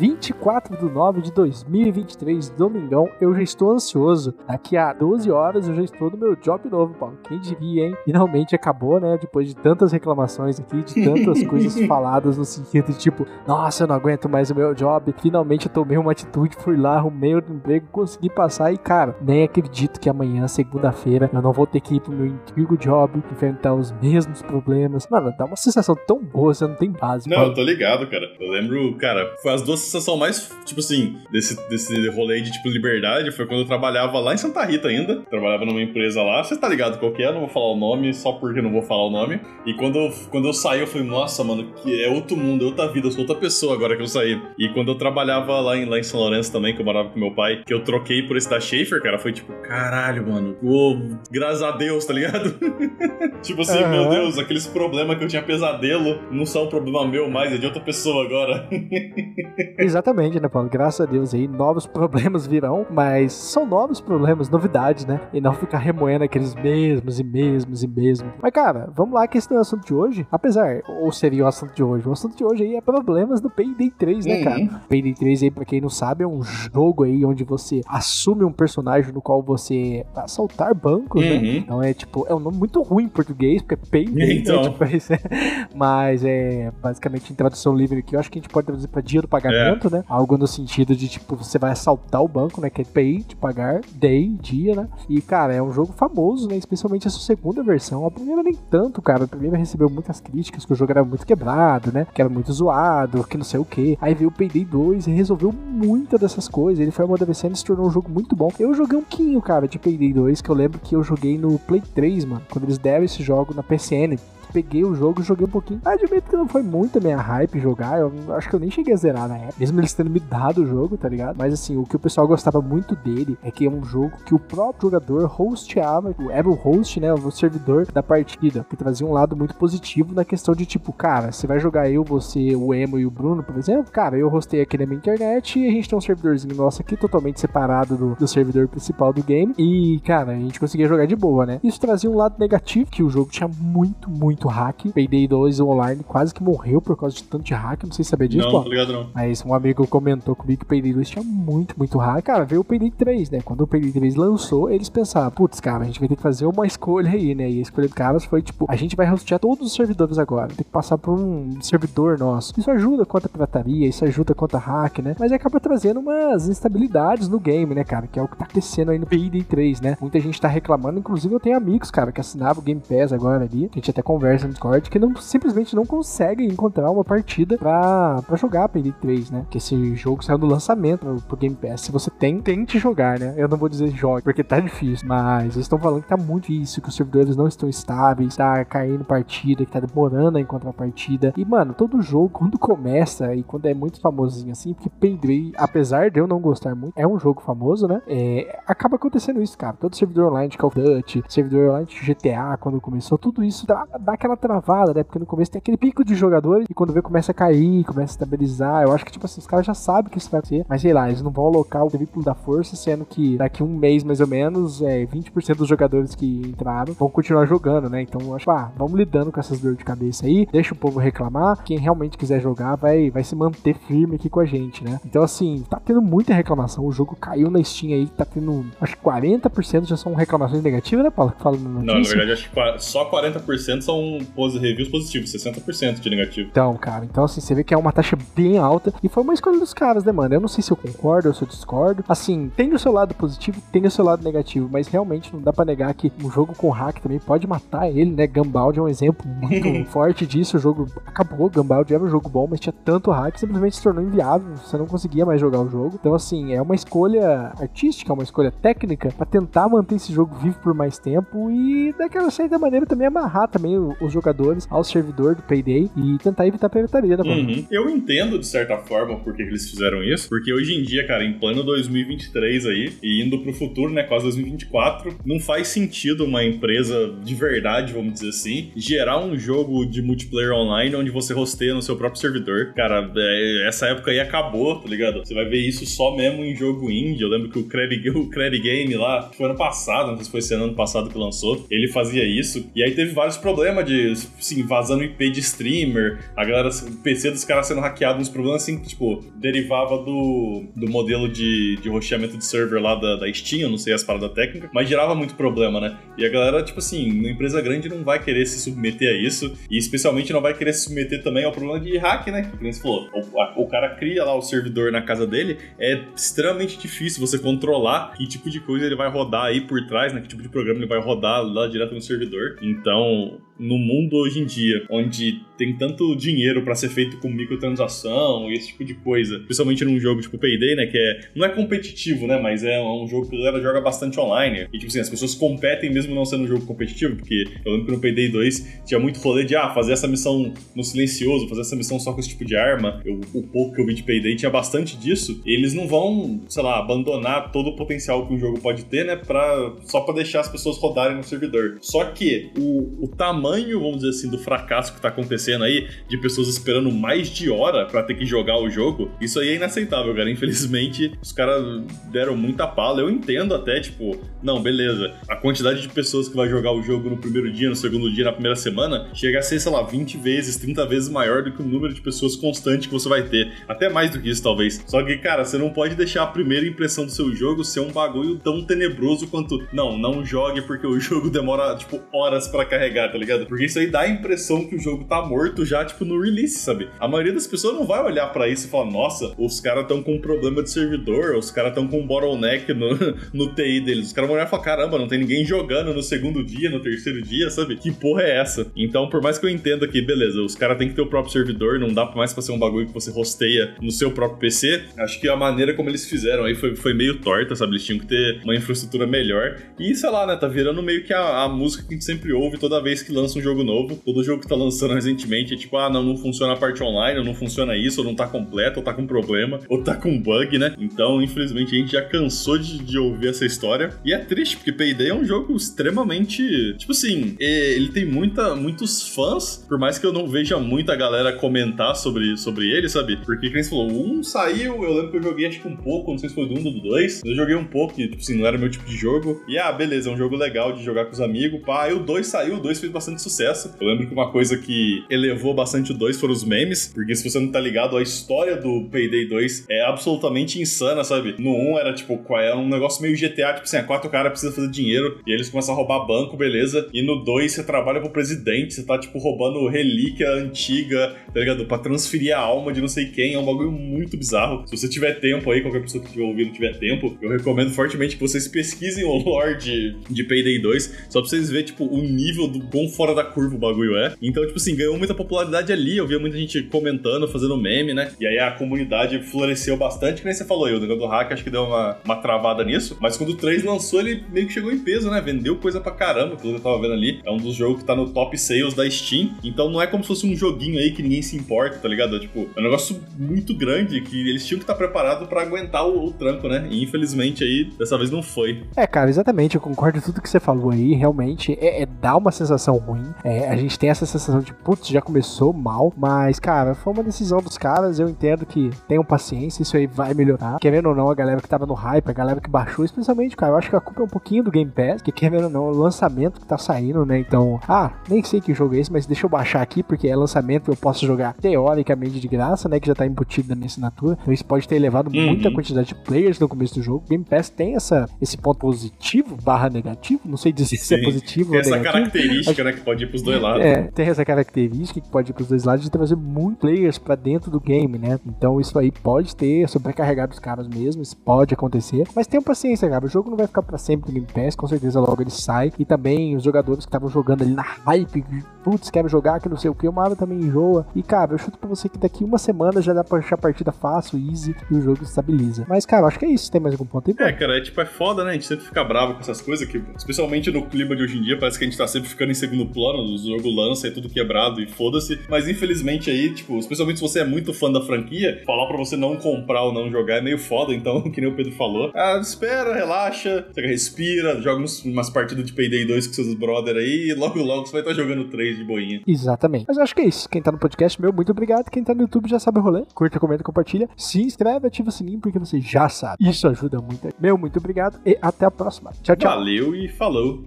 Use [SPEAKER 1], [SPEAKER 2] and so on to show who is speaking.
[SPEAKER 1] 24 de 9 de 2023, domingão, eu já estou ansioso. Daqui a 12 horas eu já estou no meu job novo, Paulo. Quem diria, hein? Finalmente acabou, né? Depois de tantas reclamações aqui, de tantas coisas faladas no sentido de tipo, nossa, eu não aguento mais o meu job. Finalmente eu tomei uma atitude, fui lá, arrumei o emprego, consegui passar e, cara, nem acredito que amanhã, segunda-feira, eu não vou ter que ir pro meu antigo job, enfrentar os mesmos problemas. Mano, dá uma sensação tão boa, você não tem base.
[SPEAKER 2] Não,
[SPEAKER 1] Paulo.
[SPEAKER 2] eu tô ligado, cara. Eu lembro, cara, foi as duas sensação mais, tipo assim, desse, desse rolê de, tipo, liberdade foi quando eu trabalhava lá em Santa Rita ainda. Trabalhava numa empresa lá. Você tá ligado qual que é? Não vou falar o nome, só porque não vou falar o nome. E quando eu, quando eu saí, eu falei, nossa, mano, que é outro mundo, é outra vida, eu sou outra pessoa agora que eu saí. E quando eu trabalhava lá em, lá em São Lourenço também, que eu morava com meu pai, que eu troquei por esse da Schaefer, cara, foi tipo, caralho, mano. Oh, graças a Deus, tá ligado? tipo assim,
[SPEAKER 1] Uhum.
[SPEAKER 2] meu Deus, aqueles problemas que eu tinha pesadelo não são um problema meu mais, é de outra pessoa agora.
[SPEAKER 1] Exatamente, né, Paulo? Graças a Deus aí, novos problemas virão, mas são novos problemas, novidades, né? E não ficar remoendo aqueles mesmos e mesmos e mesmos. Mas, cara, vamos lá que esse não é o assunto de hoje. Apesar, ou seria o assunto de hoje? O assunto de hoje aí é problemas do Payday 3, né,
[SPEAKER 2] Uhum.
[SPEAKER 1] cara? Payday 3 aí, pra quem não sabe, é um jogo aí onde você assume um personagem no qual você vai assaltar bancos, né?
[SPEAKER 2] Uhum.
[SPEAKER 1] Então é tipo, é um nome muito ruim em português, porque é Payday,
[SPEAKER 2] Então.
[SPEAKER 1] né? Tipo, é- mas é basicamente em tradução livre aqui, eu acho que a gente pode traduzir pra dia do pagamento, né? Algo no sentido de, tipo, você vai assaltar o banco, né? Que é pay, de pagar, day, dia, né? E, cara, é um jogo famoso, né? Especialmente essa segunda versão. A primeira nem tanto, cara. A primeira recebeu muitas críticas, que o jogo era muito quebrado, né? Que era muito zoado, que não sei o que. Aí veio o Payday 2 e resolveu muitas dessas coisas. Ele foi amadurecendo e se tornou um jogo muito bom. Eu joguei um quinho, cara, de Payday 2, que eu lembro que eu joguei no Play 3, mano. Quando eles deram esse jogo na PCN peguei o jogo e joguei um pouquinho. Admito que não foi muito a minha hype jogar. Eu acho que eu nem cheguei a zerar na época. Mesmo eles tendo me dado o jogo, tá ligado? Mas assim, o que o pessoal gostava muito dele é que é um jogo que o próprio jogador hosteava, era o host, né? O servidor da partida. Que trazia um lado muito positivo na questão de tipo, cara, você vai jogar eu, você, o Emo e o Bruno, por exemplo. Cara, eu hostei aqui na minha internet e a gente tem um servidorzinho nosso aqui totalmente separado do, do servidor principal do game. E, cara, a gente conseguia jogar de boa, né? Isso trazia um lado negativo, que o jogo tinha muito, muito hack. Payday 2 online quase que morreu por causa de tanto de hack. Não sei se sabia disso,
[SPEAKER 2] Não,
[SPEAKER 1] pô.
[SPEAKER 2] tô ligado não.
[SPEAKER 1] Mas um amigo comentou comigo que o Payday 2 tinha muito, muito hack. Cara, veio o Payday 3, né? Quando o Payday 3 lançou, eles pensaram, putz, cara, a gente vai ter que fazer uma escolha aí, né? E a escolha dos caras foi, tipo, a gente vai hostear todos os servidores agora. Tem que passar por um servidor nosso. Isso ajuda contra a pirataria, isso ajuda contra hack, né? Mas acaba trazendo umas instabilidades no game, né, cara? Que é o que tá acontecendo aí no Payday 3, né? Muita gente tá reclamando, inclusive eu tenho amigos, cara, que assinavam o Game Pass agora ali. A gente até conversa no Discord, que não, simplesmente não conseguem encontrar uma partida pra, pra jogar Payday 3, né? Que esse jogo saiu do lançamento pro, pro Game Pass. Se você tem, tente jogar, né? Eu não vou dizer jogue, porque tá difícil. Mas eles estão falando que tá muito difícil, que os servidores não estão estáveis, tá caindo partida, que tá demorando a encontrar partida. E, mano, todo jogo, quando começa e quando é muito famosinho assim, porque Payday, apesar de eu não gostar muito, é um jogo famoso, né? É, acaba acontecendo isso, cara. Todo servidor online de Call of Duty, servidor online de GTA, quando começou, tudo isso dá, dá aquela travada, né? Porque no começo tem aquele pico de jogadores e quando vê começa a cair, começa a estabilizar. Eu acho que, tipo assim, os caras já sabem que isso vai acontecer, mas sei lá, eles não vão alocar o veículo da força, sendo que daqui um mês mais ou menos, é, 20% dos jogadores que entraram vão continuar jogando, né? Então eu acho, ah, vamos lidando com essas dores de cabeça aí, deixa o povo reclamar. Quem realmente quiser jogar vai, vai se manter firme aqui com a gente, né? Então, assim, tá tendo muita reclamação. O jogo caiu na Steam aí, tá tendo, acho que 40% já são reclamações negativas, né, Paulo? Fala no
[SPEAKER 2] Não, na verdade, acho que só 40% são reviews positivos, 60% de negativo.
[SPEAKER 1] Então, cara, então assim, você vê que é uma taxa bem alta e foi uma escolha dos caras, né, mano? Eu não sei se eu concordo ou se eu discordo. Assim, tem o seu lado positivo, tem o seu lado negativo, mas realmente não dá pra negar que um jogo com hack também pode matar ele, né? Gumball é um exemplo muito forte disso. O jogo acabou, Gumball era um jogo bom, mas tinha tanto hack que simplesmente se tornou inviável. Você não conseguia mais jogar o jogo. Então, assim, é uma escolha artística, uma escolha técnica pra tentar manter esse jogo vivo por mais tempo e daquela certa maneira também amarrar também o- os jogadores ao servidor do Payday e tentar evitar a pirataria da
[SPEAKER 2] uhum. Eu entendo, de certa forma, por que eles fizeram isso, porque hoje em dia, cara, em plano 2023 aí, e indo pro futuro, né, quase 2024, não faz sentido uma empresa de verdade, vamos dizer assim, gerar um jogo de multiplayer online onde você rosteia no seu próprio servidor. Cara, é, essa época aí acabou, tá ligado? Você vai ver isso só mesmo em jogo indie. Eu lembro que o Credit, o Game lá, foi ano passado, não sei se foi esse ano passado que lançou, ele fazia isso. E aí teve vários problemas de, assim, vazando IP de streamer, a galera, o PC dos caras sendo hackeado, uns problemas assim, que, tipo, derivava do, do modelo de, de rocheamento de server lá da, da Steam, eu não sei as paradas técnicas, mas gerava muito problema, né? E a galera, tipo assim, uma empresa grande não vai querer se submeter a isso, e especialmente não vai querer se submeter também ao problema de hack, né? Que você falou, o, o cara cria lá o servidor na casa dele, é extremamente difícil você controlar que tipo de coisa ele vai rodar aí por trás, né? Que tipo de programa ele vai rodar lá direto no servidor. Então, no mundo hoje em dia, onde tem tanto dinheiro para ser feito com microtransação e esse tipo de coisa, principalmente num jogo tipo Payday, né, que é não é competitivo, né, mas é um jogo que a galera joga bastante online. E tipo assim, as pessoas competem mesmo não sendo um jogo competitivo, porque eu lembro que no Payday 2 tinha muito rolê de ah, fazer essa missão no silencioso, fazer essa missão só com esse tipo de arma. Eu, o pouco que eu vi de Payday tinha bastante disso. eles não vão, sei lá, abandonar todo o potencial que um jogo pode ter, né, para só para deixar as pessoas rodarem no servidor. Só que o, o tamanho tamanho, vamos dizer assim, do fracasso que tá acontecendo aí, de pessoas esperando mais de hora para ter que jogar o jogo, isso aí é inaceitável, cara. Infelizmente, os caras deram muita pala. Eu entendo até, tipo, não, beleza. A quantidade de pessoas que vai jogar o jogo no primeiro dia, no segundo dia, na primeira semana, chega a ser, sei lá, 20 vezes, 30 vezes maior do que o número de pessoas constante que você vai ter. Até mais do que isso, talvez. Só que, cara, você não pode deixar a primeira impressão do seu jogo ser um bagulho tão tenebroso quanto, não, não jogue porque o jogo demora, tipo, horas para carregar, tá ligado? Ligado? Porque isso aí dá a impressão que o jogo tá morto já, tipo, no release, sabe? A maioria das pessoas não vai olhar para isso e falar, nossa, os caras estão com um problema de servidor, os caras estão com um bottleneck no, no TI deles. Os caras vão olhar e falar, caramba, não tem ninguém jogando no segundo dia, no terceiro dia, sabe? Que porra é essa? Então, por mais que eu entenda que, beleza, os caras têm que ter o próprio servidor, não dá mais pra ser um bagulho que você hosteia no seu próprio PC, acho que a maneira como eles fizeram aí foi, foi meio torta, sabe? Eles tinham que ter uma infraestrutura melhor. E, sei lá, né, tá virando meio que a, a música que a gente sempre ouve toda vez que lança lança um jogo novo, todo jogo que tá lançando recentemente é tipo, ah, não, não funciona a parte online, não funciona isso, ou não tá completo, ou tá com problema, ou tá com bug, né? Então, infelizmente, a gente já cansou de, de ouvir essa história. E é triste, porque Payday é um jogo extremamente. Tipo assim, ele tem muita, muitos fãs, por mais que eu não veja muita galera comentar sobre, sobre ele, sabe? Porque, você falou, 1 saiu, eu lembro que eu joguei acho que um pouco, não sei se foi do 1 ou do 2. Eu joguei um pouco, e, tipo assim, não era meu tipo de jogo. E ah, beleza, é um jogo legal de jogar com os amigos, pá. Aí o 2 saiu, o 2 fez bastante bastante sucesso. Eu lembro que uma coisa que elevou bastante o 2 foram os memes, porque se você não tá ligado, a história do Payday 2 é absolutamente insana, sabe? No 1 era tipo, é um negócio meio GTA, tipo assim, a quatro caras precisam fazer dinheiro e eles começam a roubar banco, beleza? E no 2 você trabalha pro presidente, você tá tipo roubando relíquia antiga, tá ligado? Pra transferir a alma de não sei quem, é um bagulho muito bizarro. Se você tiver tempo aí, qualquer pessoa que estiver ouvindo tiver tempo, eu recomendo fortemente que vocês pesquisem o lore de, de Payday 2, só pra vocês verem, tipo, o nível do quão fora da curva o bagulho é. Então, tipo assim, ganhou muita popularidade ali. Eu via muita gente comentando, fazendo meme, né? E aí a comunidade floresceu bastante, que nem você falou aí. O negócio do hack acho que deu uma, uma travada nisso. Mas quando o 3 lançou, ele meio que chegou em peso, né? Vendeu coisa pra caramba, pelo que eu tava vendo ali. É um dos jogos que tá no top sales da Steam. Então não é como se fosse um joguinho aí que ninguém se importa, tá ligado? É, tipo, é um negócio muito grande que eles tinham que estar tá preparados para aguentar o, o, tranco, né? E infelizmente aí, dessa vez não foi.
[SPEAKER 1] É, cara, exatamente. Eu concordo com tudo que você falou aí. Realmente é, é dá uma sensação ruim. É, a gente tem essa sensação de, putz, já começou mal, mas, cara, foi uma decisão dos caras. Eu entendo que tenham paciência, isso aí vai melhorar. Querendo ou não, a galera que tava no hype, a galera que baixou, especialmente, cara, eu acho que a culpa é um pouquinho do Game Pass, que querendo ou não, o lançamento que tá saindo, né? Então, ah, nem sei que jogo é esse, mas deixa eu baixar aqui, porque é lançamento eu posso jogar teoricamente de graça, né? Que já tá embutido na minha assinatura. Então, isso pode ter elevado uhum. muita quantidade de players no começo do jogo. Game Pass tem essa, esse ponto positivo barra negativo, não sei dizer se é positivo
[SPEAKER 2] tem
[SPEAKER 1] ou negativo.
[SPEAKER 2] Essa característica, né? Pode ir pros dois lados.
[SPEAKER 1] É, tem essa característica que pode ir pros dois lados de trazer muito players para dentro do game, né? Então isso aí pode ter sobrecarregado os caras mesmo, isso pode acontecer. Mas tenham paciência, cara. O jogo não vai ficar para sempre no Game Pass, com certeza logo ele sai. E também os jogadores que estavam jogando ali na hype, putz, quero jogar, que não sei o que, uma hora também enjoa. E, cara, eu chuto pra você que daqui uma semana já dá pra achar a partida fácil, easy, e o jogo estabiliza. Mas, cara, acho que é isso. Tem mais algum ponto aí?
[SPEAKER 2] É, cara, é tipo, é foda, né? A gente sempre fica bravo com essas coisas, que, especialmente no clima de hoje em dia, parece que a gente tá sempre ficando em segundo plano, o jogo lança e tudo quebrado e foda-se. Mas infelizmente aí, tipo, especialmente se você é muito fã da franquia, falar pra você não comprar ou não jogar é meio foda, então, que nem o Pedro falou. Ah, espera, relaxa, respira, joga umas partidas de Payday 2 com seus brother aí, e logo logo você vai estar jogando 3 de boinha.
[SPEAKER 1] Exatamente. Mas eu acho que é isso. Quem tá no podcast, meu, muito obrigado. Quem tá no YouTube já sabe o rolê. Curta, comenta, compartilha. Se inscreve, ativa o sininho, porque você já sabe. Isso ajuda muito. Meu, muito obrigado e até a próxima. Tchau, tchau.
[SPEAKER 2] Valeu e falou.